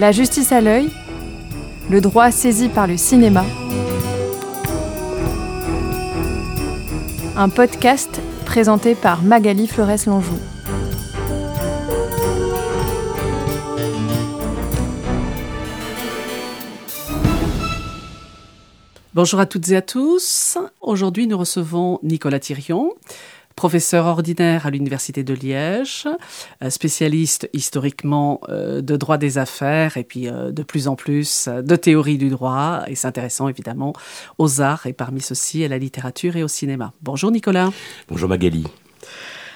La justice à l'œil, le droit saisi par le cinéma. Un podcast présenté par Magali Flores-Langeau. Bonjour à toutes et à tous. Aujourd'hui, nous recevons Nicolas Thirion, professeur ordinaire à l'Université de Liège, euh, spécialiste historiquement euh, de droit des affaires et puis euh, de plus en plus de théorie du droit et s'intéressant évidemment aux arts et parmi ceux-ci à la littérature et au cinéma. Bonjour Nicolas. Bonjour Magali.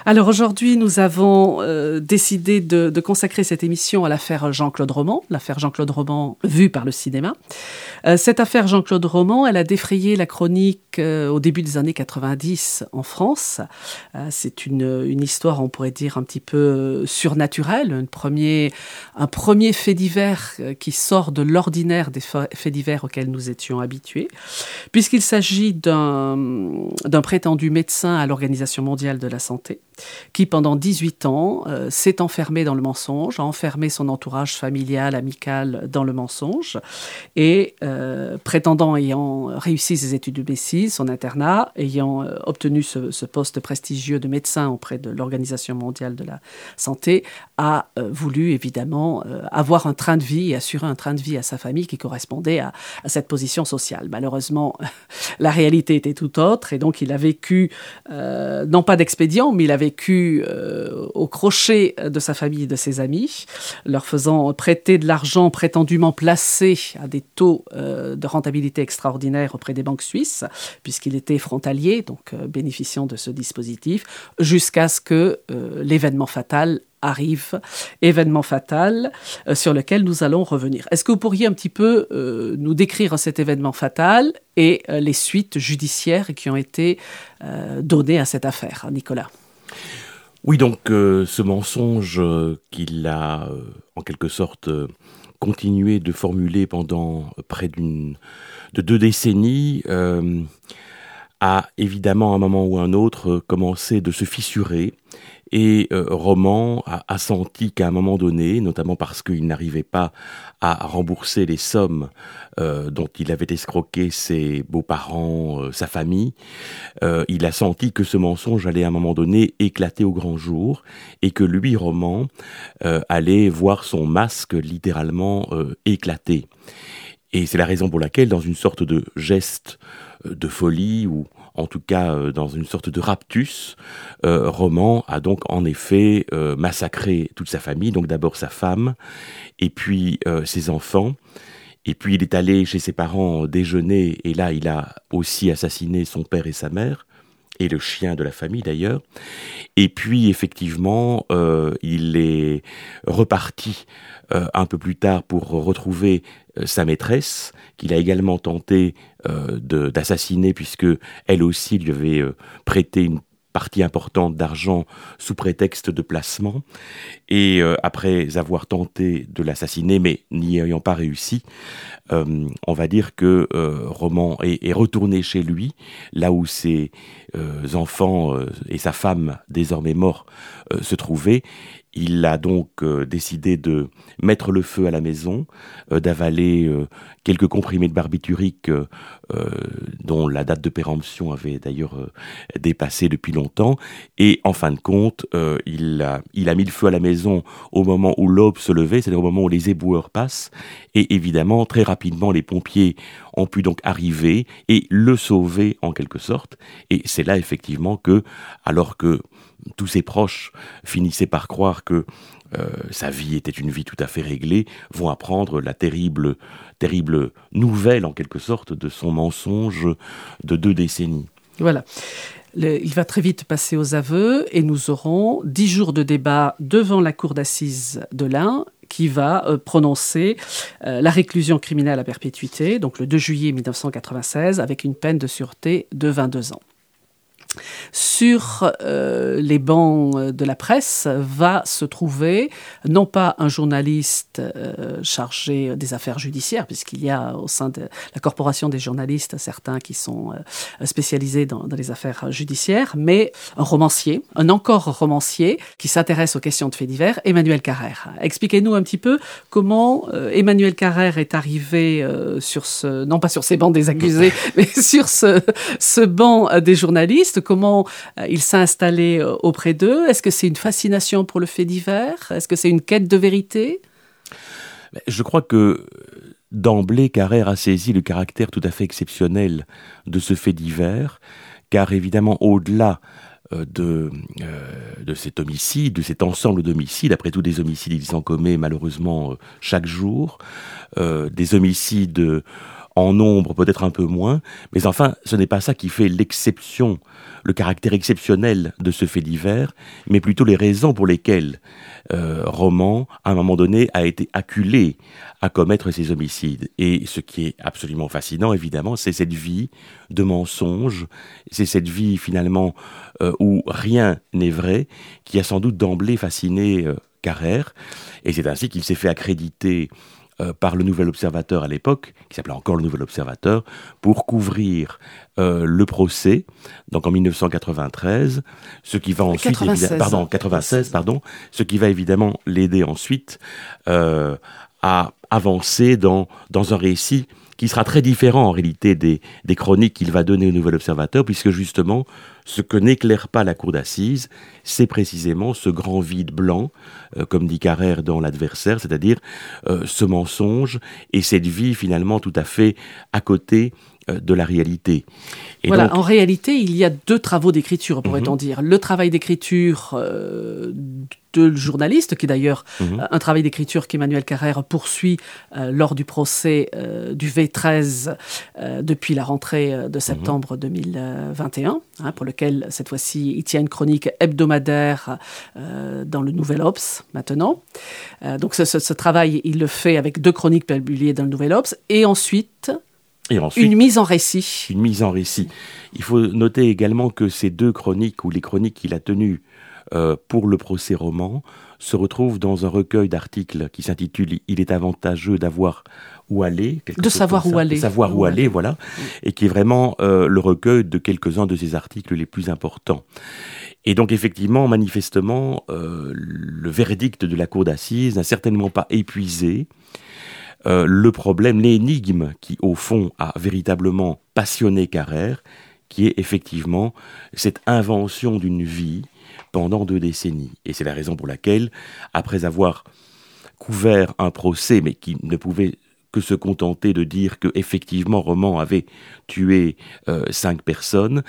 Alors aujourd'hui, nous avons euh, décidé de, consacrer cette émission à l'affaire Jean-Claude Roman, l'affaire Jean-Claude Roman vue par le cinéma. Euh, cette affaire Jean-Claude Roman, elle a défrayé la chronique au début des années 90 en France. C'est une, histoire, on pourrait dire, un petit peu surnaturelle, un premier, un premier fait divers qui sort de l'ordinaire des faits divers auxquels nous étions habitués, puisqu'il s'agit d'un prétendu médecin à l'Organisation mondiale de la santé qui pendant 18 ans euh, s'est enfermé dans le mensonge, a enfermé son entourage familial, amical dans le mensonge, et euh, prétendant ayant réussi ses études de médecine, son internat, ayant euh, obtenu ce, poste prestigieux de médecin auprès de l'Organisation mondiale de la santé, a voulu évidemment avoir un train de vie et assurer un train de vie à sa famille qui correspondait à, cette position sociale. Malheureusement, la réalité était tout autre, et donc il a vécu, non pas d'expédient, mais il avait vécu euh, au crochet de sa famille et de ses amis, leur faisant prêter de l'argent prétendument placé à des taux euh, de rentabilité extraordinaires auprès des banques suisses, puisqu'il était frontalier, donc euh, bénéficiant de ce dispositif, jusqu'à ce que l'événement fatal arrive, événement fatal sur lequel nous allons revenir. Est-ce que vous pourriez un petit peu nous décrire cet événement fatal et les suites judiciaires qui ont été données à cette affaire, Nicolas? Oui, donc euh, ce mensonge euh, qu'il a euh, en quelque sorte continué de formuler pendant près d'une de deux décennies a évidemment à un moment ou un autre commencé de se fissurer et euh, Roman a, senti qu'à un moment donné, notamment parce qu'il n'arrivait pas à rembourser les sommes euh, dont il avait escroqué ses beaux-parents, euh, sa famille, il a senti que ce mensonge allait à un moment donné éclater au grand jour et que lui, Roman, allait voir son masque littéralement éclater. Et c'est la raison pour laquelle, dans une sorte de geste de folie ou en tout cas euh, dans une sorte de raptus, euh, Roman a donc en effet euh, massacré toute sa famille, donc d'abord sa femme, et puis ses enfants. Et puis il est allé chez ses parents déjeuner, et là il a aussi assassiné son père et sa mère et le chien de la famille d'ailleurs. Et puis effectivement, il est reparti un peu plus tard pour retrouver sa maîtresse, qu'il a également tenté euh, d'assassiner puisque elle aussi lui avait euh, prêté une partie importante d'argent sous prétexte de placement. Et euh, après avoir tenté de l'assassiner, mais n'y ayant pas réussi, on va dire que Roman est, est, retourné chez lui, là où ses enfants et sa femme, désormais morts, se trouvaient. Il a donc euh, décidé de mettre le feu à la maison, euh, d'avaler euh, quelques comprimés de barbiturique dont la date de péremption avait d'ailleurs dépassé depuis longtemps. Et en fin de compte, il, a, il a mis le feu à la maison au moment où l'aube se levait, c'est-à-dire au moment où les éboueurs passent. Et évidemment, très rapidement, les pompiers ont pu donc arriver et le sauver en quelque sorte. Et c'est là effectivement que, alors que tous ses proches finissaient par croire que euh, sa vie était une vie tout à fait réglée, vont apprendre la terrible, terrible nouvelle en quelque sorte de son mensonge de deux décennies. Voilà. il va très vite passer aux aveux et nous aurons dix jours de débat devant la cour d'assises de l'Ain qui va euh, prononcer euh, la réclusion criminelle à perpétuité, donc le 2 juillet 1996, avec une peine de sûreté de 22 ans. Sur euh, les bancs de la presse va se trouver non pas un journaliste euh, chargé des affaires judiciaires, puisqu'il y a au sein de la corporation des journalistes certains qui sont euh, spécialisés dans, les affaires judiciaires, mais un romancier, un encore romancier qui s'intéresse aux questions de faits divers, Emmanuel Carrère. Expliquez-nous un petit peu comment Emmanuel Carrère est arrivé sur ce, non pas sur ces bancs des accusés, mais sur ce, ce banc des journalistes comment euh, il s'est installé euh, auprès d'eux. Est-ce que c'est une fascination pour le fait divers? Est-ce que c'est une quête de vérité? Je crois que d'emblée, Carrère a saisi le caractère tout à fait exceptionnel de ce fait divers, car évidemment, au-delà euh, de, cet homicide, de cet ensemble d'homicides, après tout des homicides, ils s'en commet malheureusement chaque jour, des homicides en nombre peut-être un peu moins, mais enfin, ce n'est pas ça qui fait l'exception, le caractère exceptionnel de ce fait divers, mais plutôt les raisons pour lesquelles euh, Roman, à un moment donné, a été acculé à commettre ces homicides. Et ce qui est absolument fascinant, évidemment, c'est cette vie de mensonge, c'est cette vie finalement euh, où rien n'est vrai, qui a sans doute d'emblée fasciné euh, Carrère, et c'est ainsi qu'il s'est fait accréditer euh, par le Nouvel Observateur à l'époque, qui s'appelait encore le Nouvel Observateur, pour couvrir euh, le procès, donc en 1993, ce qui va ensuite, 96. pardon, 96, pardon, ce qui va évidemment l'aider ensuite euh, à avancer dans, dans un récit qui sera très différent en réalité des, chroniques qu'il va donner au Nouvel Observateur, puisque justement, ce que n'éclaire pas la cour d'assises, c'est précisément ce grand vide blanc, euh, comme dit Carrère dans L'adversaire, c'est-à-dire euh, ce mensonge et cette vie finalement tout à fait à côté de la réalité. Et voilà, donc... en réalité, il y a deux travaux d'écriture, pourrait-on mm -hmm. dire. Le travail d'écriture euh, de journaliste, qui est d'ailleurs mm -hmm. un travail d'écriture qu'Emmanuel Carrère poursuit euh, lors du procès euh, du V13 depuis la rentrée de septembre mm -hmm. 2021, hein, pour lequel, cette fois-ci, il tient une chronique hebdomadaire dans le Nouvel Obs, maintenant. donc ce, ce, ce travail, il le fait avec deux chroniques publiées dans le Nouvel Obs, et ensuite... Et ensuite, une mise en récit. Une mise en récit. Il faut noter également que ces deux chroniques, ou les chroniques qu'il a tenues euh, pour le procès roman, se retrouvent dans un recueil d'articles qui s'intitule Il est avantageux d'avoir où aller. De savoir où aller. De savoir où, aller, voilà. Et qui est vraiment euh, le recueil de quelques-uns de ses articles les plus importants. Et donc effectivement, manifestement, euh, le verdict de la cour d'assises n'a certainement pas épuisé euh, le problème, l'énigme qui, au fond, a véritablement passionné Carrère, qui est effectivement cette invention d'une vie pendant deux décennies. Et c'est la raison pour laquelle, après avoir couvert un procès, mais qui ne pouvait que se contenter de dire que effectivement Roman avait tué euh, cinq personnes,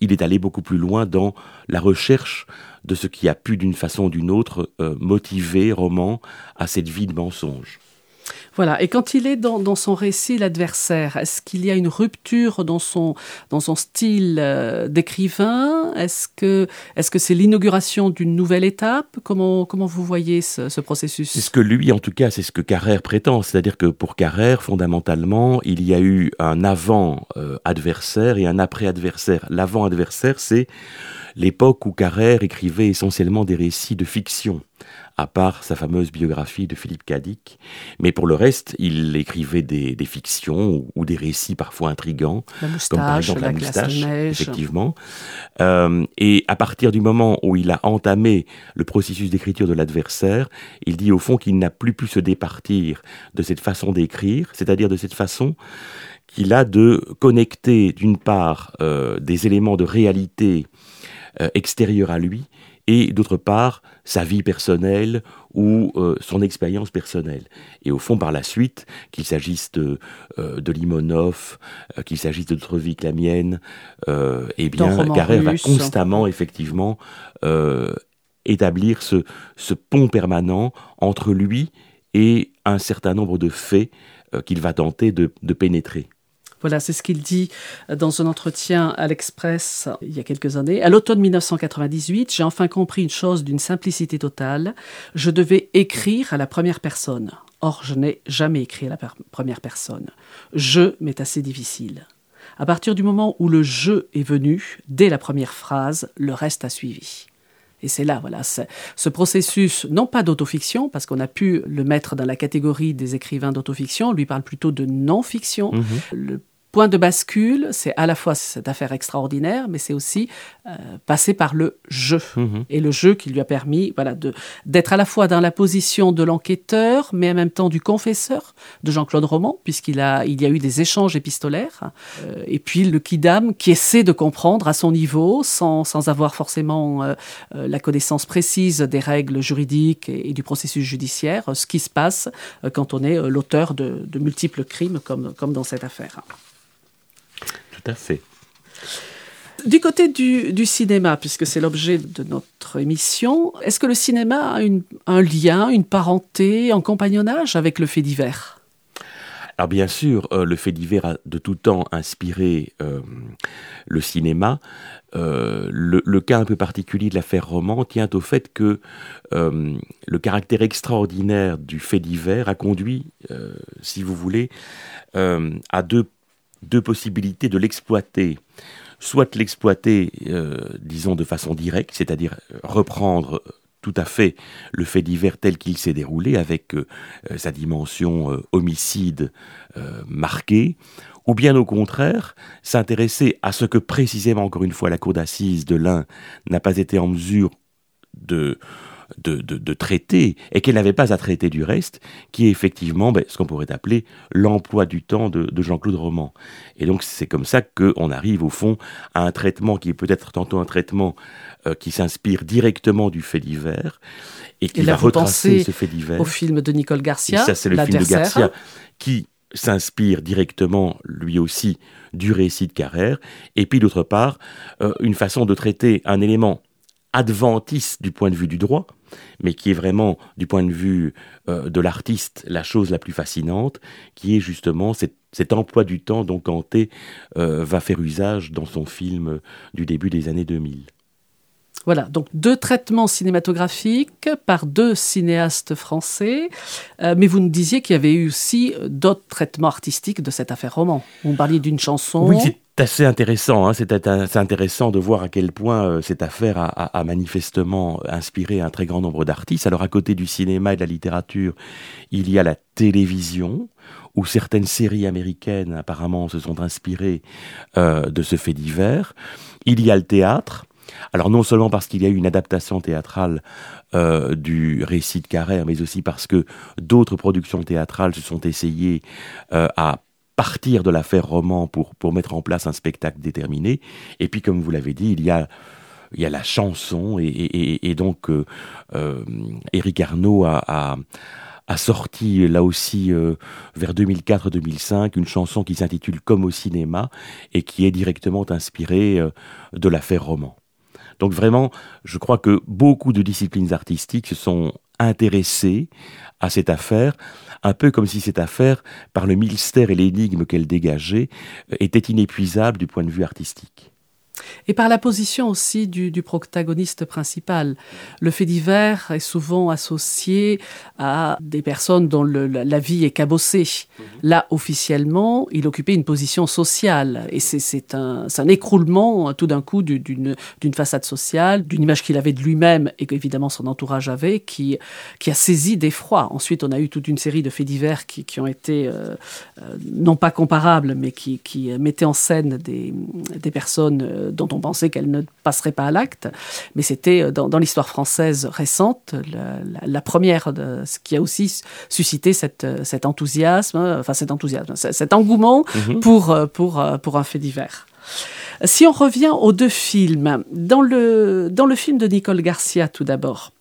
il est allé beaucoup plus loin dans la recherche de ce qui a pu d'une façon ou d'une autre euh, motiver Roman à cette vie de mensonge. Voilà. Et quand il est dans, dans son récit, l'adversaire, est-ce qu'il y a une rupture dans son, dans son style euh, d'écrivain? Est-ce que est-ce que c'est l'inauguration d'une nouvelle étape? Comment, comment vous voyez ce, ce processus? C'est ce que lui, en tout cas, c'est ce que Carrère prétend. C'est-à-dire que pour Carrère, fondamentalement, il y a eu un avant-adversaire et un après-adversaire. L'avant-adversaire, c'est l'époque où Carrère écrivait essentiellement des récits de fiction à part sa fameuse biographie de Philippe Cadic. Mais pour le reste, il écrivait des, des fictions ou, ou, des récits parfois intrigants, moustache, comme par exemple la, la moustache, neige. effectivement. Euh, et à partir du moment où il a entamé le processus d'écriture de l'adversaire, il dit au fond qu'il n'a plus pu se départir de cette façon d'écrire, c'est-à-dire de cette façon qu'il a de connecter d'une part euh, des éléments de réalité euh, extérieurs à lui et d'autre part sa vie personnelle ou euh, son expérience personnelle. Et au fond, par la suite, qu'il s'agisse de, euh, de Limonov, euh, qu'il s'agisse d'autres vies que la mienne, eh bien, Carrère va constamment, effectivement, établir ce, ce pont permanent entre lui et un certain nombre de faits qu'il va tenter de, de pénétrer. Voilà, c'est ce qu'il dit dans un entretien à l'Express il y a quelques années. À l'automne 1998, j'ai enfin compris une chose d'une simplicité totale. Je devais écrire à la première personne. Or, je n'ai jamais écrit à la première personne. Je m'est assez difficile. À partir du moment où le jeu est venu, dès la première phrase, le reste a suivi. Et c'est là, voilà, ce processus, non pas d'autofiction, parce qu'on a pu le mettre dans la catégorie des écrivains d'autofiction, lui parle plutôt de non-fiction. Mhm point de bascule, c'est à la fois cette affaire extraordinaire, mais c'est aussi euh, passer par le jeu. Mhm. Et le jeu qui lui a permis voilà, d'être à la fois dans la position de l'enquêteur, mais en même temps du confesseur de Jean-Claude Roman, puisqu'il a, il y a eu des échanges épistolaires. Euh, et puis le kidam qui essaie de comprendre à son niveau, sans, sans avoir forcément euh, la connaissance précise des règles juridiques et, du processus judiciaire, ce qui se passe quand on est l'auteur de, de multiples crimes, comme, comme dans cette affaire fait. Du côté du, cinéma, puisque c'est l'objet de notre émission, est-ce que le cinéma a un lien, une parenté, un compagnonnage avec le fait divers? Alors bien sûr, euh, le fait divers a de tout temps inspiré euh, le cinéma. Euh, le, cas un peu particulier de l'affaire Roman tient au fait que le caractère extraordinaire du fait divers a conduit, si vous voulez, à deux deux possibilités de l'exploiter. Soit l'exploiter, euh, disons, de façon directe, c'est-à-dire euh, reprendre tout à fait le fait divers tel qu'il s'est déroulé, avec euh, sa dimension homicide marquée, ou bien au contraire, s'intéresser à ce que précisément, encore une fois, la cour d'assises de l'un n'a pas été en mesure de, de, traiter et qu'elle n'avait pas à traiter du reste, qui est effectivement ben, ce qu'on pourrait appeler l'emploi du temps de, Jean-Claude Roman. Et donc c'est comme ça qu'on arrive au fond à un traitement qui est peut-être tantôt un traitement euh, qui s'inspire directement du fait divers et qui va retracer ce fait divers. Au film de Nicole Garcia. ça c'est le film de Garcia qui s'inspire directement, lui aussi, du récit de Carrère, et puis d'autre part, euh, une façon de traiter un élément adventiste du point de vue du droit, mais qui est vraiment, du point de vue euh, de l'artiste, la chose la plus fascinante, qui est justement cet, emploi du temps dont Kanté euh, va faire usage dans son film du début des années 2000. Voilà, donc deux traitements cinématographiques par deux cinéastes français, euh, mais vous nous disiez qu'il y avait eu aussi d'autres traitements artistiques de cette affaire roman. Vous parliez d'une chanson. Oui, c'est assez intéressant. Hein. C'est intéressant de voir à quel point euh, cette affaire a, manifestement inspiré un très grand nombre d'artistes. Alors à côté du cinéma et de la littérature, il y a la télévision où certaines séries américaines apparemment se sont inspirées euh, de ce fait divers. Il y a le théâtre. Alors non seulement parce qu'il y a eu une adaptation théâtrale euh, du récit de Carrère, mais aussi parce que d'autres productions théâtrales se sont essayées à partir de l'affaire roman pour, pour mettre en place un spectacle déterminé. Et puis, comme vous l'avez dit, il y a il y a la chanson et, donc euh, Éric Arnaud a, a, sorti là aussi vers 2004-2005 une chanson qui s'intitule Comme au cinéma et qui est directement inspirée de l'affaire roman. Donc vraiment, je crois que beaucoup de disciplines artistiques se sont intéressées à cette affaire, un peu comme si cette affaire, par le mystère et l'énigme qu'elle dégageait, était inépuisable du point de vue artistique. Et par la position aussi du, protagoniste principal. Le fait divers est souvent associé à des personnes dont la, vie est cabossée. Mhm. Là, officiellement, il occupait une position sociale. Et c'est un, écroulement, tout d'un coup, d'une façade sociale, d'une image qu'il avait de lui-même et qu'évidemment son entourage avait, qui, qui a saisi d'effroi. Ensuite, on a eu toute une série de faits divers qui, ont été, euh, euh, non pas comparables, mais qui, qui mettaient en scène des, des personnes euh, dont on pensait qu'elle ne passerait pas à l'acte. Mais c'était euh, dans, l'histoire française récente la, première, de, ce qui a aussi suscité cette, euh, cet enthousiasme, euh, enfin cet enthousiasme, cet engouement mhm. pour, pour, pour un fait divers. Si on revient aux deux films, dans le, dans le film de Nicole Garcia tout d'abord,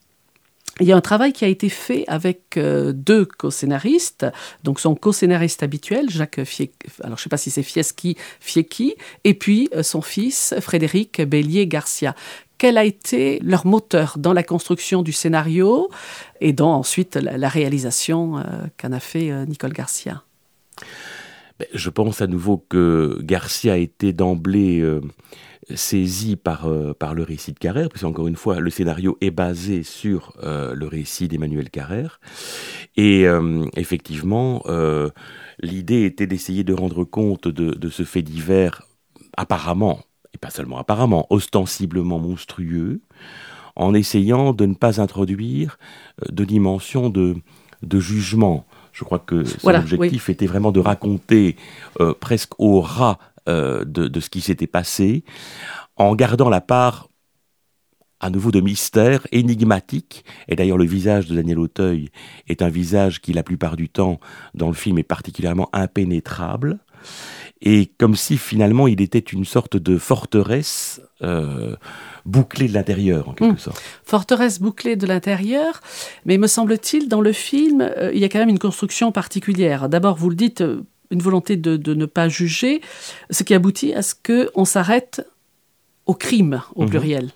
il y a un travail qui a été fait avec euh, deux co-scénaristes, donc son co-scénariste habituel, Jacques Fiecki, alors je sais pas si c'est Fieschi, et puis euh, son fils, Frédéric Bélier-Garcia. Quel a été leur moteur dans la construction du scénario et dans ensuite la, réalisation euh, qu'en a fait Nicole Garcia? Je pense à nouveau que Garcia a été d'emblée saisi par, par le récit de Carrère, parce qu'encore une fois, le scénario est basé sur le récit d'Emmanuel Carrère. Et effectivement, l'idée était d'essayer de rendre compte de, ce fait divers apparemment, et pas seulement apparemment, ostensiblement monstrueux, en essayant de ne pas introduire de dimension de jugement. Je crois que son objectif était vraiment de raconter euh, presque au ras euh, de, ce qui s'était passé, en gardant la part à nouveau de mystère énigmatique. Et d'ailleurs, le visage de Daniel Auteuil est un visage qui, la plupart du temps, dans le film, est particulièrement impénétrable. Et comme si finalement il était une sorte de forteresse euh, bouclée de l'intérieur, en quelque hmm. sorte. Forteresse bouclée de l'intérieur, mais me semble-t-il, dans le film, euh, il y a quand même une construction particulière. D'abord, vous le dites, euh, une volonté de, ne pas juger, ce qui aboutit à ce qu'on s'arrête au crime, au mhm. pluriel.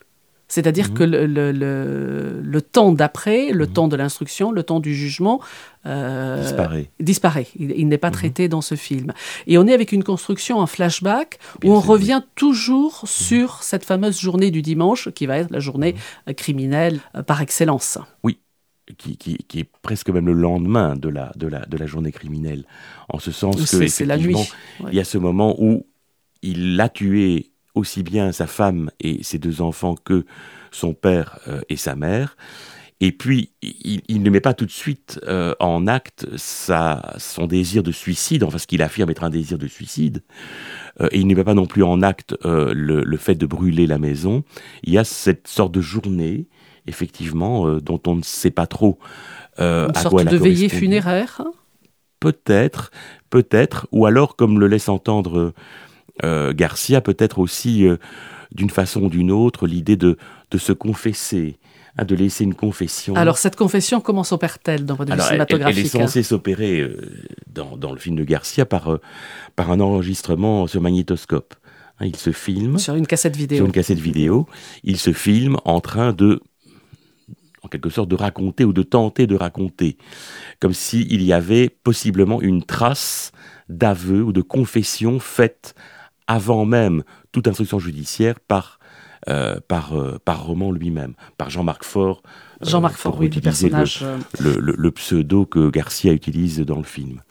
C'est-à-dire mhm. que le, temps d'après, le mhm. temps de l'instruction, le temps du jugement euh, disparaît. Il, n'est pas traité dans ce film. Et on est avec une construction en flashback où on revient toujours sur cette fameuse journée du dimanche qui va être la journée criminelle par excellence. Oui, qui, qui, est presque même le lendemain de la, de la, de la journée criminelle, en ce sens que c'est la nuit. il y a ce moment où il l'a tué aussi bien sa femme et ses deux enfants que son père euh, et sa mère. Et puis, il, ne met pas tout de suite euh, en acte sa, son désir de suicide, enfin ce qu'il affirme être un désir de suicide. Euh, et il ne met pas non plus en acte le, le, fait de brûler la maison. Il y a cette sorte de journée effectivement, euh, dont on ne sait pas trop euh, Une sorte de veillée funéraire Peut-être, peut-être, ou alors, comme le laisse entendre euh, Garcia, peut-être aussi, d'une façon ou d'une autre, l'idée de, de se confesser, hein, de laisser une confession. Alors, cette confession, comment s'opère-t-elle dans votre cinématographique Elle, est censée s'opérer dans, dans, le film de Garcia par, par un enregistrement sur magnétoscope. Hein, il se filme. Sur une cassette vidéo. Sur une cassette vidéo. Il se filme en train de en quelque sorte de raconter ou de tenter de raconter, comme s'il y avait possiblement une trace d'aveu ou de confession faite avant même toute instruction judiciaire par, euh, par, euh, par Roman lui-même, par Jean-Marc Faure. Euh, Jean-Marc Faure, oui, du personnage. le, pseudo que Garcia utilise dans le film.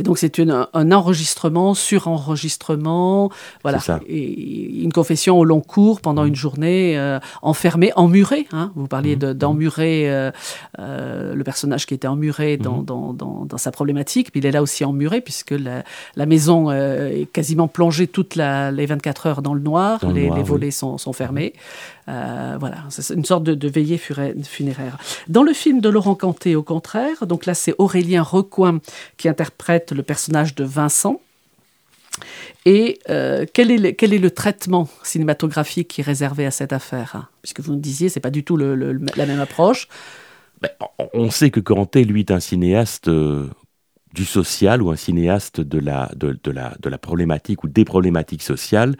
Et donc c'est un enregistrement sur enregistrement, voilà, et une confession au long cours pendant une journée euh, enfermée, emmurée. Hein. Vous parliez mmh. d'emmurer euh, euh, le personnage qui était emmuré dans, mmh. dans, dans, dans, sa problématique, puis il est là aussi emmuré puisque la, la maison est quasiment plongée toutes les 24 heures dans le noir, les, les, volets sont, sont fermés. Euh, voilà, c'est une sorte de, veillée funéraire. Dans le film de Laurent Canté, au contraire, donc là c'est Aurélien Recoin qui interprète le personnage de Vincent. Et euh, quel, est le, traitement cinématographique qui est réservé à cette affaire? Puisque vous nous disiez, c'est pas du tout la même approche. Ben, on sait que Canté, lui, est un cinéaste euh, du social ou un cinéaste de la problématique ou des problématiques sociales.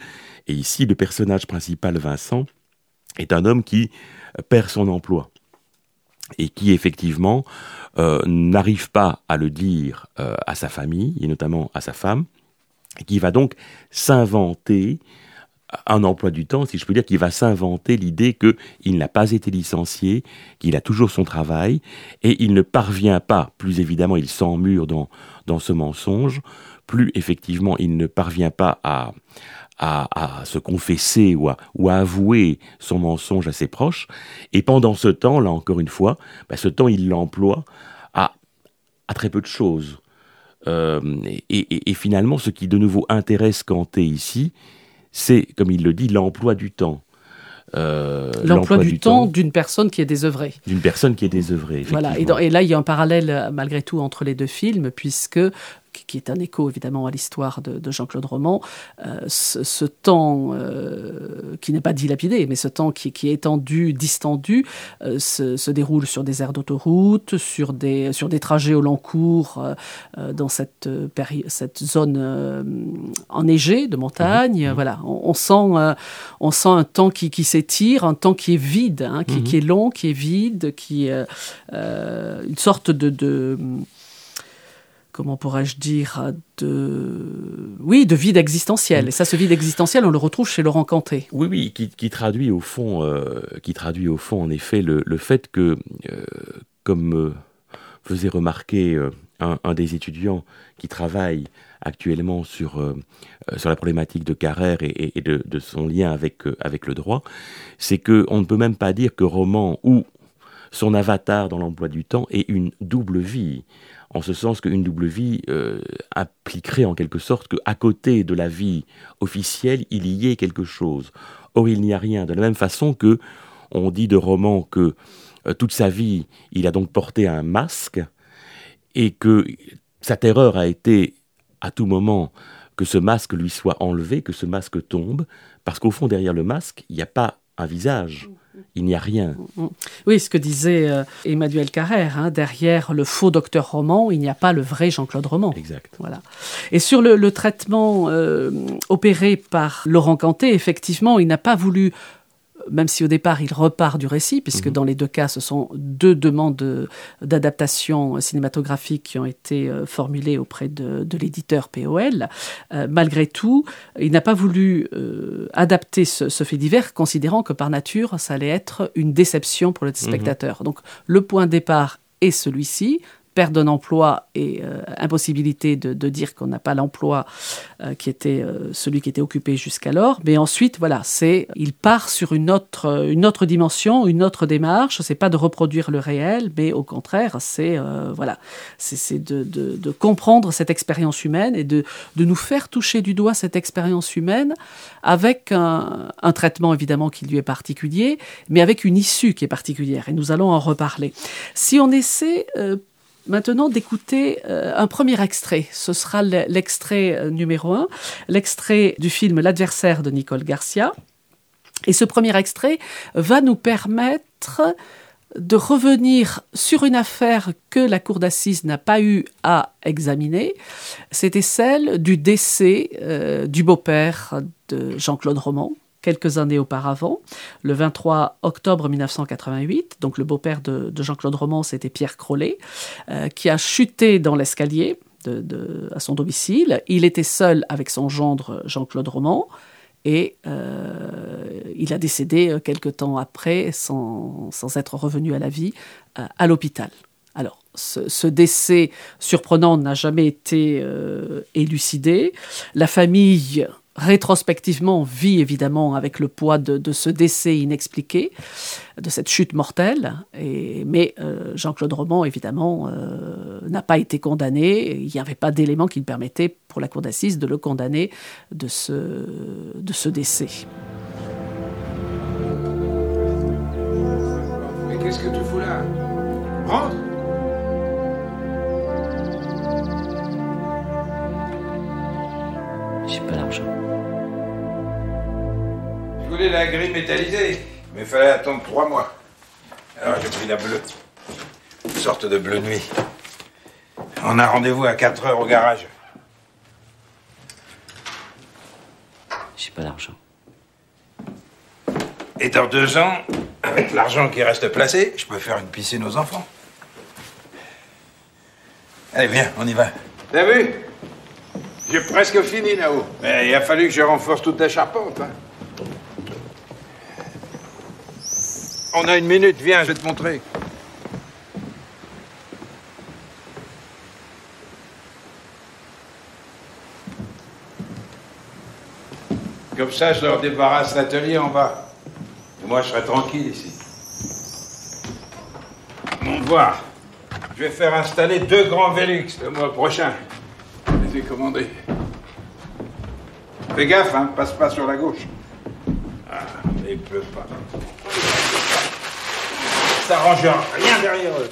Et ici, le personnage principal, Vincent, est un homme qui perd son emploi et qui effectivement euh, n'arrive pas à le dire euh, à sa famille et notamment à sa femme, qui va donc s'inventer un emploi du temps, si je peux dire, qui va s'inventer l'idée qu'il n'a pas été licencié, qu'il a toujours son travail, et il ne parvient pas, plus évidemment il s'emmure dans, dans ce mensonge, plus effectivement il ne parvient pas à, à, se confesser ou à, ou à, avouer son mensonge à ses proches. Et pendant ce temps, là encore une fois, bah, ce temps, il l'emploie à, à, très peu de choses. Euh, et, finalement, ce qui de nouveau intéresse Kanté ici, c'est, comme il le dit, l'emploi du temps. Euh, l'emploi du, temps, d'une personne qui est désœuvrée. D'une personne qui est désœuvrée. Voilà, et, et, là, il y a un parallèle malgré tout entre les deux films, puisque qui est un écho évidemment à l'histoire de, Jean-Claude Roman, euh, ce, temps euh, qui n'est pas dilapidé, mais ce temps qui, est étendu, distendu, euh, se, déroule sur des aires d'autoroute, sur des, sur des trajets au long cours dans cette, cette zone enneigée de montagne. Mmh. Voilà, on, sent, on sent un temps qui, qui s'étire, un temps qui est vide, hein, qui, mmh. qui, est long, qui est vide, qui une sorte de comment pourrais-je dire, de, oui, de vide existentiel. Et ça, ce vide existentiel, on le retrouve chez Laurent Canté. Oui, oui, qui, traduit au fond, euh, qui traduit au fond, en effet, le, fait que, euh, comme faisait remarquer un, des étudiants qui travaille actuellement sur, la problématique de Carrère et, de, de, son lien avec, avec le droit, c'est qu'on ne peut même pas dire que roman ou son avatar dans l'emploi du temps est une double vie en ce sens qu'une double vie euh, impliquerait en quelque sorte qu'à côté de la vie officielle, il y ait quelque chose. Or, il n'y a rien. De la même façon que on dit de Roman que euh, toute sa vie, il a donc porté un masque et que sa terreur a été à tout moment que ce masque lui soit enlevé, que ce masque tombe, parce qu'au fond, derrière le masque, il n'y a pas un visage il n'y a rien. Oui, ce que disait euh, Emmanuel Carrère, hein, derrière le faux docteur Roman, il n'y a pas le vrai Jean-Claude Roman. Exact. Voilà. Et sur le, traitement euh, opéré par Laurent Canté, effectivement, il n'a pas voulu même si au départ il repart du récit, puisque mhm. dans les deux cas ce sont deux demandes d'adaptation cinématographique qui ont été euh, formulées auprès de, l'éditeur POL, euh, malgré tout, il n'a pas voulu euh, adapter ce, fait divers, considérant que par nature ça allait être une déception pour le mhm. spectateur. Donc le point de départ est celui-ci, perte d'un emploi et euh, impossibilité de, dire qu'on n'a pas l'emploi euh, qui était euh, celui qui était occupé jusqu'alors. Mais ensuite, voilà, c'est il part sur une autre une autre dimension, une autre démarche. C'est pas de reproduire le réel, mais au contraire, c'est voilà, c'est de, comprendre cette expérience humaine et de, de nous faire toucher du doigt cette expérience humaine avec un, un traitement évidemment qui lui est particulier, mais avec une issue qui est particulière. Et nous allons en reparler. Si on essaie maintenant d'écouter euh, un premier extrait. Ce sera l'extrait euh, numéro un, l'extrait du film L'adversaire de Nicole Garcia. Et ce premier extrait va nous permettre de revenir sur une affaire que la cour d'assises n'a pas eu à examiner. C'était celle du décès euh, du beau-père de Jean-Claude Roman, quelques années auparavant, le 23 octobre 1988. Donc le beau-père de, Jean-Claude Roman, c'était Pierre Crollet, euh, qui a chuté dans l'escalier à son domicile. Il était seul avec son gendre Jean-Claude Roman. Et euh, il a décédé euh, quelque temps après, sans, être revenu à la vie, à l'hôpital. Alors, ce, décès surprenant n'a jamais été élucidé. La famille rétrospectivement vit évidemment avec le poids de, ce décès inexpliqué, de cette chute mortelle. Et, mais euh, Jean-Claude Roman, évidemment, euh, n'a pas été condamné. Il n'y avait pas d'éléments qui permettaient pour la cour d'assises de le condamner de ce, de ce décès. Mais qu'est-ce que tu fous là? Rentre J'ai pas l'argent voulais la grille métallisée, mais il fallait attendre trois mois. Alors j'ai pris la bleue. Une sorte de bleu nuit. On a rendez-vous à 4 heures au garage. J'ai pas d'argent. Et dans deux ans, avec l'argent qui reste placé, je peux faire une piscine aux enfants. Allez, viens, on y va. T'as vu? J'ai presque fini là-haut. Mais il a fallu que je renforce toute la charpente. Hein. On a une minute, viens, je vais te montrer. Comme ça, je leur débarrasse l'atelier en bas. moi, je serai tranquille ici. Bon, voir. Je vais faire installer deux grands Vélux le mois prochain. Je les ai commandés. Fais gaffe, hein, passe pas sur la gauche. Ah, il pleut pas s'arrange rien derrière eux.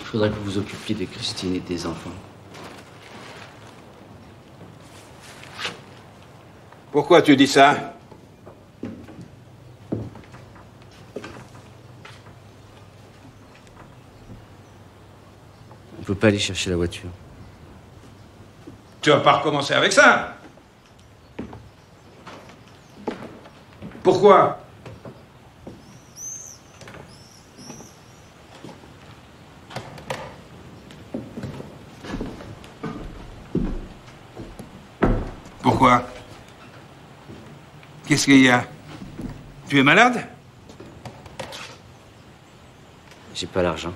Il faudrait que vous vous occupiez de Christine et des enfants. Pourquoi tu dis ça? On peut pas aller chercher la voiture. Tu vas pas recommencer avec ça Pourquoi? Qu'est-ce qu'il y a Tu es malade J'ai pas l'argent.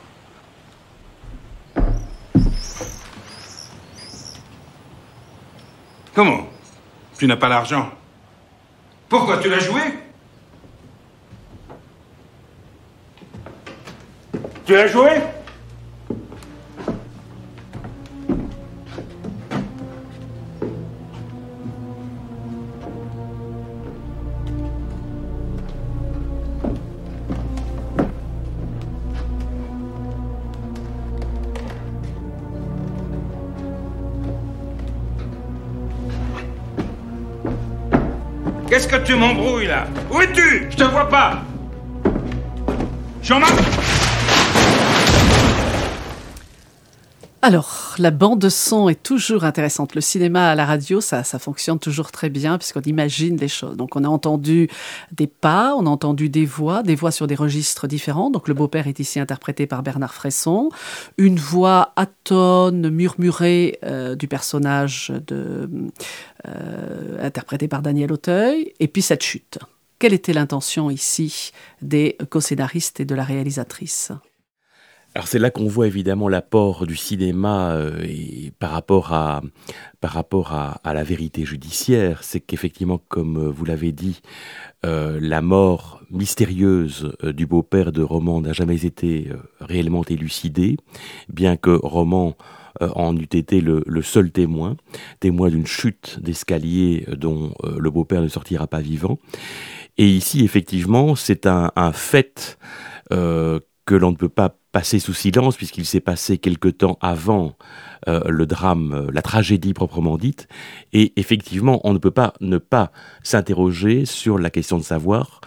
Comment Tu n'as pas l'argent Pourquoi tu l'as joué Tu l'as joué tu m'embrouilles là. Où es-tu? Je te vois pas. Jean-Marc Alors, la bande son est toujours intéressante. Le cinéma à la radio, ça, ça fonctionne toujours très bien puisqu'on imagine des choses. Donc, on a entendu des pas, on a entendu des voix, des voix sur des registres différents. Donc, le beau-père est ici interprété par Bernard Fresson. Une voix atone, murmurée euh, du personnage de, euh, interprété par Daniel Auteuil. Et puis, cette chute. Quelle était l'intention ici des co-scénaristes et de la réalisatrice? Alors c'est là qu'on voit évidemment l'apport du cinéma euh, et par rapport à par rapport à, la vérité judiciaire, c'est qu'effectivement, comme euh, vous l'avez dit, euh, la mort mystérieuse du beau-père de Roman n'a jamais été réellement élucidée, bien que Roman en eût été le, seul témoin, témoin d'une chute d'escalier dont le beau-père ne sortira pas vivant. Et ici, effectivement, c'est un, fait que l'on ne peut pas passer sous silence puisqu'il s'est passé quelque temps avant euh, le drame, euh, la tragédie proprement dite. Et effectivement, on ne peut pas ne pas s'interroger sur la question de savoir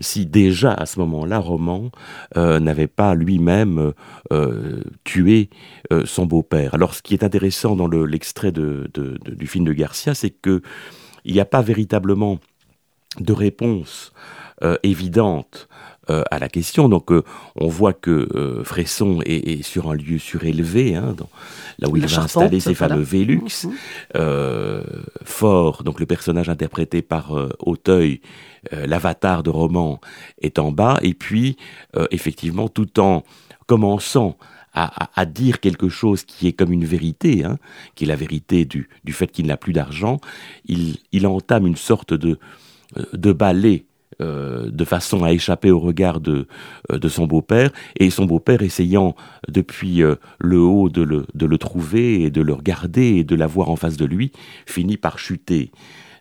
si déjà à ce moment-là, Roman euh, n'avait pas lui-même tué son beau-père. Alors, ce qui est intéressant dans le- l'extrait du film de Garcia, c'est que il n'y a pas véritablement de réponse évidente euh, à la question. Donc, euh, on voit que euh, Fresson est, est sur un lieu surélevé, hein, dans- là où La il va installer ses fameux Vélux. Mhm. Euh, Fort, donc le personnage interprété par euh, Auteuil, euh, l'avatar de roman, est en bas. Et puis, euh, effectivement, tout en commençant à, à- à dire quelque chose qui est comme une vérité, hein, qui est la vérité du, du fait qu'il n'a plus d'argent, il, il entame une sorte de, de balai euh, de façon à échapper au regard de, euh, de son beau-père, et son beau-père essayant depuis euh, le haut de le, de le trouver et de le regarder et de l'avoir en face de lui, finit par chuter.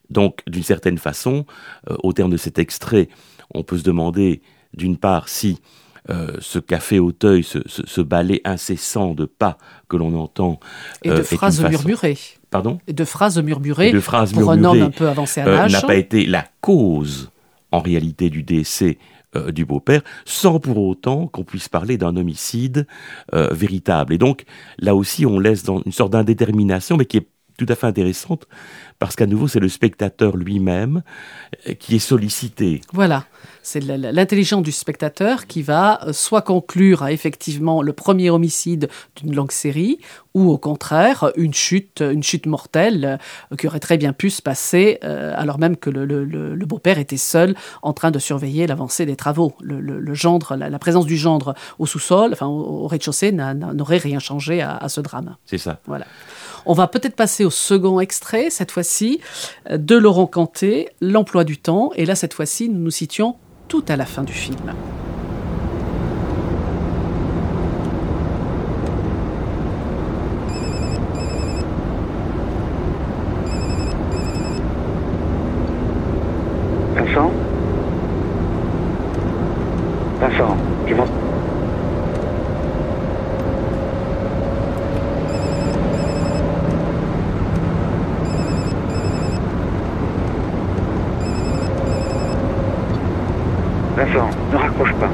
Donc, d'une certaine façon, euh, au terme de cet extrait, on peut se demander, d'une part, si euh, ce café Auteuil, ce, ce, ce balai incessant de pas que l'on entend, Et de phrases façon- murmurées. pardon, Et de phrases murmurées de phrases pour un homme un peu avancé à l'âge. n'a pas été la cause, en réalité, du décès euh, du beau-père, sans pour autant qu'on puisse parler d'un homicide euh, véritable. Et donc, là aussi, on laisse dans une sorte d'indétermination, mais qui est tout à fait intéressante, parce qu'à nouveau, c'est le spectateur lui-même euh, qui est sollicité. Voilà, c'est l'intelligence du spectateur qui va euh, soit conclure à effectivement le premier homicide d'une longue série, ou au contraire une chute, une chute mortelle euh, qui aurait très bien pu se passer alors même que le, le- le- le beau-père était seul en train de surveiller l'avancée des travaux. Le, gendre, la, la présence du gendre au sous-sol, enfin au, au rez-de-chaussée, n'a- n'a- n'aurait rien changé à- à ce drame. C'est ça. Voilà. On va peut-être passer au second extrait, cette fois-ci, euh, de Laurent Canté, L'emploi du temps. Et là, cette fois-ci, nous nous situons tout à la fin du film. Vincent Vincent, tu m'entends Ne raccroche pas.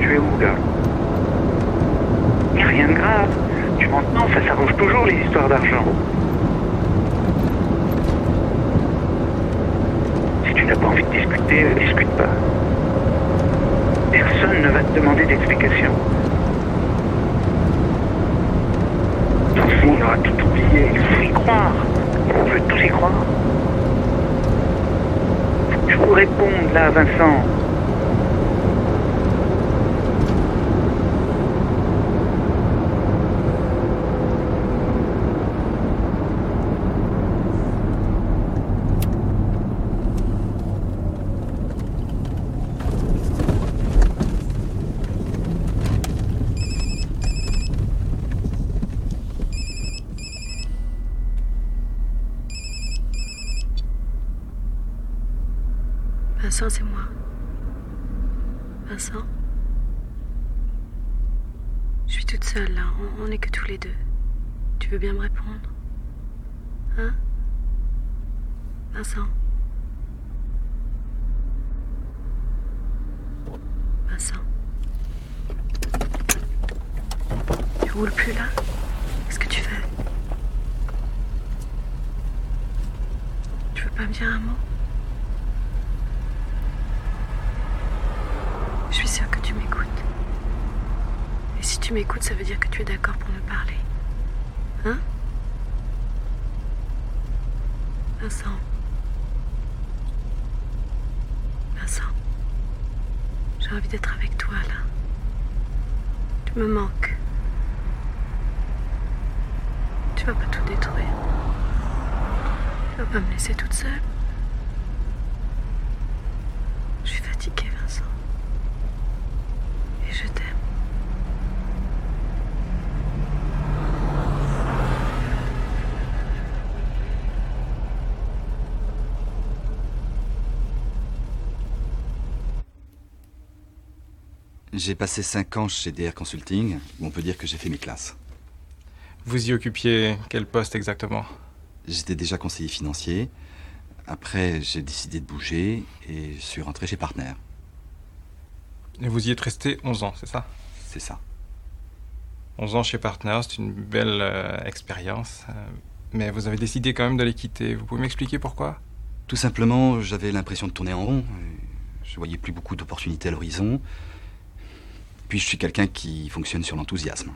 Tu es où là Mais rien de grave. Tu m'entends, ça s'arrange toujours les histoires d'argent. Si tu n'as pas envie de discuter, ne discute pas. Personne ne va te demander d'explication. T'en fous, on aura tout oublié, il faut y croire. veux tous y croire. Je vous réponds là, Vincent. Vincent, c'est moi. Vincent Je suis toute seule là, on n'est que tous les deux. Tu veux bien me répondre? Hein? Vincent? Vincent? Tu roules plus là? Qu'est-ce que tu fais? Tu veux pas me dire un mot Je suis sûre que tu m'écoutes. Et si tu m'écoutes, ça veut dire que tu es d'accord pour me parler. Hein? Vincent. Vincent. J'ai envie d'être avec toi là. Tu me manques. Tu vas pas tout détruire. Tu vas pas me laisser toute seule. Je suis fatiguée, Vincent. Et je t'aime. J'ai passé 5 ans chez DR Consulting, où on peut dire que j'ai fait mes classes. Vous y occupiez quel poste exactement? J'étais déjà conseiller financier. Après, j'ai décidé de bouger et je suis rentré chez Partner. Et vous y êtes resté 11 ans, c'est ça? C'est ça. 11 ans chez Partner, c'est une belle euh, expérience. euh, mais vous avez décidé quand même de les quitter. Vous pouvez m'expliquer pourquoi? Tout simplement, j'avais l'impression de tourner en rond. Je voyais plus beaucoup d'opportunités à l'horizon. Puis je suis quelqu'un qui fonctionne sur l'enthousiasme.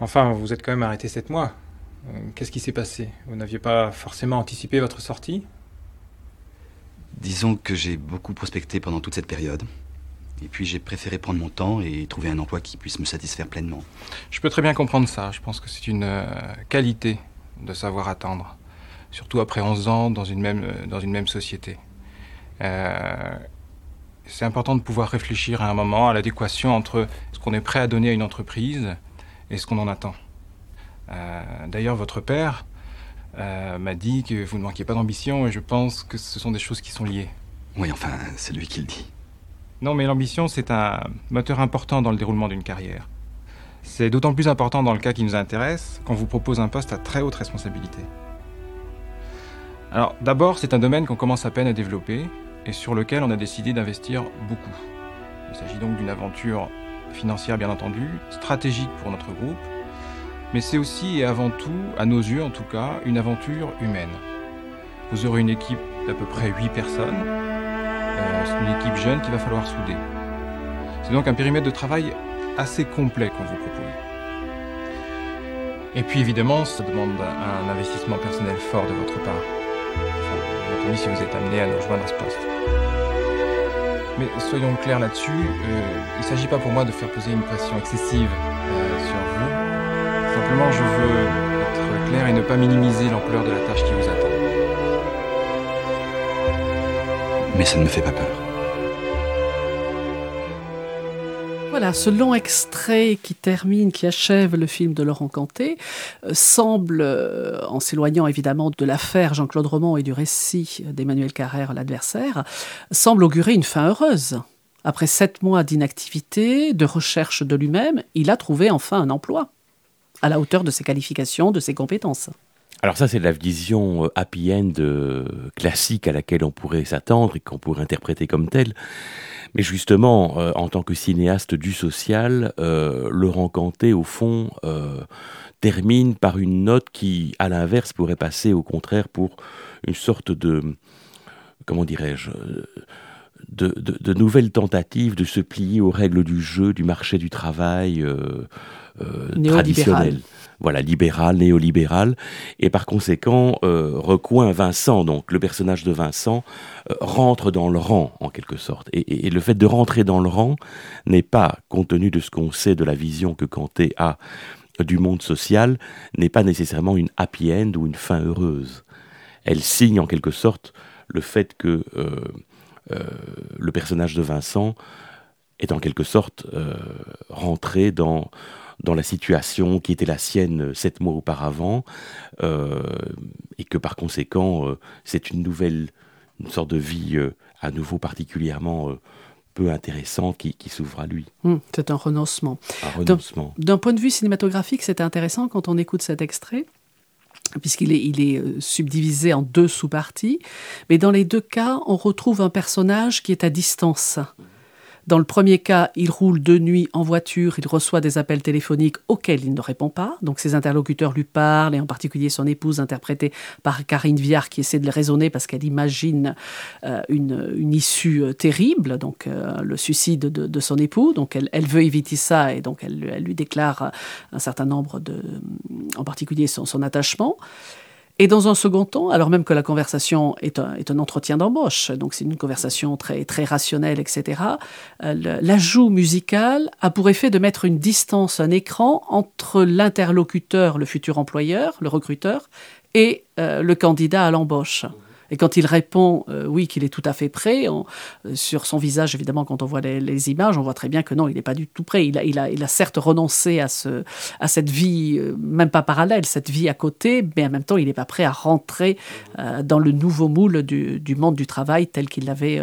Enfin, vous êtes quand même arrêté 7 mois. Euh, Qu'est-ce qui s'est passé? Vous n'aviez pas forcément anticipé votre sortie? Disons que j'ai beaucoup prospecté pendant toute cette période. Et puis j'ai préféré prendre mon temps et trouver un emploi qui puisse me satisfaire pleinement. Je peux très bien comprendre ça. Je pense que c'est une euh, qualité de savoir attendre. Surtout après 11 ans dans une même, euh, dans une même société. Euh, c'est important de pouvoir réfléchir à un moment à l'adéquation entre ce qu'on est prêt à donner à une entreprise et ce qu'on en attend. Euh, D'ailleurs, votre père euh, m'a dit que vous ne manquiez pas d'ambition et je pense que ce sont des choses qui sont liées. Oui, enfin, c'est lui qui le dit. Non, mais l'ambition, c'est un moteur important dans le déroulement d'une carrière. C'est d'autant plus important dans le cas qui nous intéresse qu'on vous propose un poste à très haute responsabilité. Alors, d'abord, c'est un domaine qu'on commence à peine à développer et sur lequel on a décidé d'investir beaucoup. Il s'agit donc d'une aventure financière, bien entendu, stratégique pour notre groupe, mais c'est aussi et avant tout, à nos yeux en tout cas, une aventure humaine. Vous aurez une équipe d'à peu près 8 personnes. Euh, c'est une équipe jeune qu'il va falloir souder. C'est donc un périmètre de travail assez complet qu'on vous propose. Et puis évidemment, ça demande un investissement personnel fort de votre part. Enfin, si vous êtes amené à nous rejoindre à ce poste. Mais soyons clairs là-dessus, euh, il ne s'agit pas pour moi de faire peser une pression excessive euh, sur vous. Simplement, je veux être clair et ne pas minimiser l'ampleur de la tâche qui vous attend. Mais ça ne me fait pas peur. Voilà, ce long extrait qui termine, qui achève le film de Laurent Canté, euh, semble, euh, en s'éloignant évidemment de l'affaire Jean-Claude Roman et du récit d'Emmanuel Carrère, l'adversaire, semble augurer une fin heureuse. Après sept mois d'inactivité, de recherche de lui-même, il a trouvé enfin un emploi, à la hauteur de ses qualifications, de ses compétences. Alors ça, c'est la vision euh, happy end euh, classique à laquelle on pourrait s'attendre et qu'on pourrait interpréter comme telle. Mais justement, euh, en tant que cinéaste du social, euh, Laurent Canté, au fond, euh, termine par une note qui, à l'inverse, pourrait passer au contraire pour une sorte de, comment dirais-je, de, de, de nouvelles tentatives de se plier aux règles du jeu, du marché du travail, euh, traditionnel voilà, libéral, néolibéral, et par conséquent, euh, Recoin Vincent, donc le personnage de Vincent, euh, rentre dans le rang, en quelque sorte. Et, le fait de rentrer dans le rang n'est pas, compte tenu de ce qu'on sait de la vision que Kanté a du monde social, n'est pas nécessairement une happy end ou une fin heureuse. Elle signe en quelque sorte le fait que euh, le personnage de Vincent est en quelque sorte rentré dans dans la situation qui était la sienne euh, sept mois auparavant, euh, et que par conséquent, euh, c'est une nouvelle, une sorte de vie à nouveau particulièrement peu intéressante qui, s'ouvre à lui. Hum, c'est un renoncement. Un renoncement. D'un point de vue cinématographique, c'est intéressant quand on écoute cet extrait puisqu'il est, il est subdivisé en deux sous-parties. Mais dans les deux cas, on retrouve un personnage qui est à distance. Dans le premier cas, il roule de nuit en voiture, il reçoit des appels téléphoniques auxquels il ne répond pas. Donc ses interlocuteurs lui parlent, et en particulier son épouse, interprétée par Karine Viard, qui essaie de le raisonner parce qu'elle imagine euh, une, issue euh, terrible, donc euh, le suicide de, son époux. Donc elle, veut éviter ça, et donc elle, lui déclare un certain nombre de, en particulier son attachement. Et dans un second temps, alors même que la conversation est un, entretien d'embauche, donc c'est une conversation très, très rationnelle, etc., euh, l'ajout musical a pour effet de mettre une distance, un écran entre l'interlocuteur, le futur employeur, le recruteur, et euh, le candidat à l'embauche. Et quand il répond euh, oui, qu'il est tout à fait prêt, euh, sur son visage, évidemment, quand on voit les, images, on voit très bien que non, il n'est pas du tout prêt. Il a, il a, il a certes renoncé à, ce, à cette vie, euh, même pas parallèle, cette vie à côté, mais en même temps, il n'est pas prêt à rentrer dans le nouveau moule du, du, monde du travail tel qu'il l'avait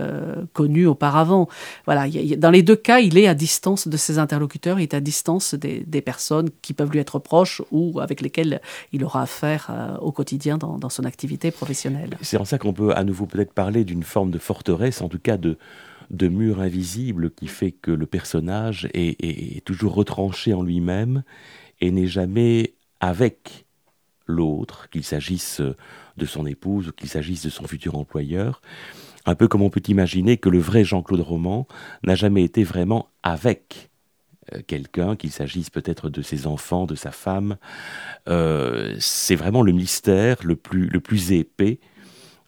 connu auparavant. Voilà, dans les deux cas, il est à distance de ses interlocuteurs, il est à distance des, des personnes qui peuvent lui être proches ou avec lesquelles il aura affaire au quotidien dans, dans son activité professionnelle. C'est en ça qu'on peut à nouveau peut-être parler d'une forme de forteresse, en tout cas de, de mur invisible qui fait que le personnage est, toujours retranché en lui-même et n'est jamais avec l'autre, qu'il s'agisse de son épouse ou qu'il s'agisse de son futur employeur. Un peu comme on peut imaginer que le vrai Jean-Claude Roman n'a jamais été vraiment avec euh, quelqu'un, qu'il s'agisse peut-être de ses enfants, de sa femme. Euh, c'est vraiment le mystère le plus, le plus épais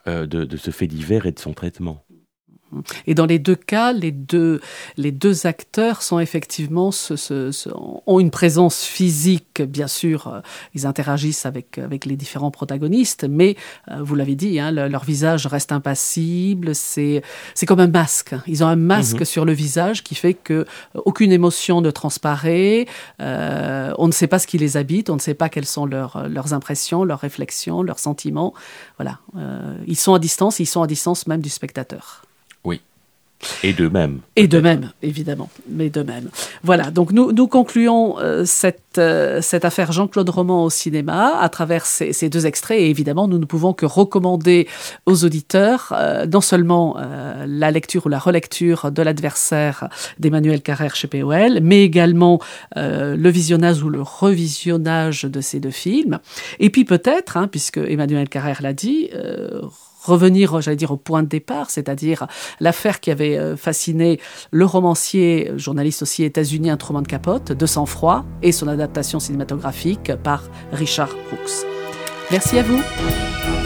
de, de, ce fait divers et de son traitement. Et dans les deux cas, les deux, les deux acteurs sont effectivement ont une présence physique, bien sûr, euh, ils interagissent avec, avec les différents protagonistes, mais euh, vous l'avez dit, hein, leur visage reste impassible, c'est comme un masque. Ils ont un masque mhm. sur le visage qui fait que euh, aucune émotion ne transparaît, on ne sait pas ce qui les habite, on ne sait pas quelles sont leurs, leurs impressions, leurs réflexions, leurs sentiments. Voilà, ils sont à distance, ils sont à distance même du spectateur. Et de même. Et de même, évidemment. Mais de même. Voilà, donc nous, nous concluons euh, cette, euh, cette affaire Jean-Claude Roman au cinéma à travers ces, ces, deux extraits. Et évidemment, nous ne pouvons que recommander aux auditeurs euh, non seulement la lecture ou la relecture de l'adversaire d'Emmanuel Carrère chez POL, mais également le visionnage ou le revisionnage de ces deux films. Et puis peut-être, hein, puisque Emmanuel Carrère l'a dit, revenir, j'allais dire, au point de départ, c'est-à-dire l'affaire qui avait euh, fasciné le romancier, journaliste aussi états-unien Truman Capote, de sang-froid, et son adaptation cinématographique par Richard Brooks. Merci à vous.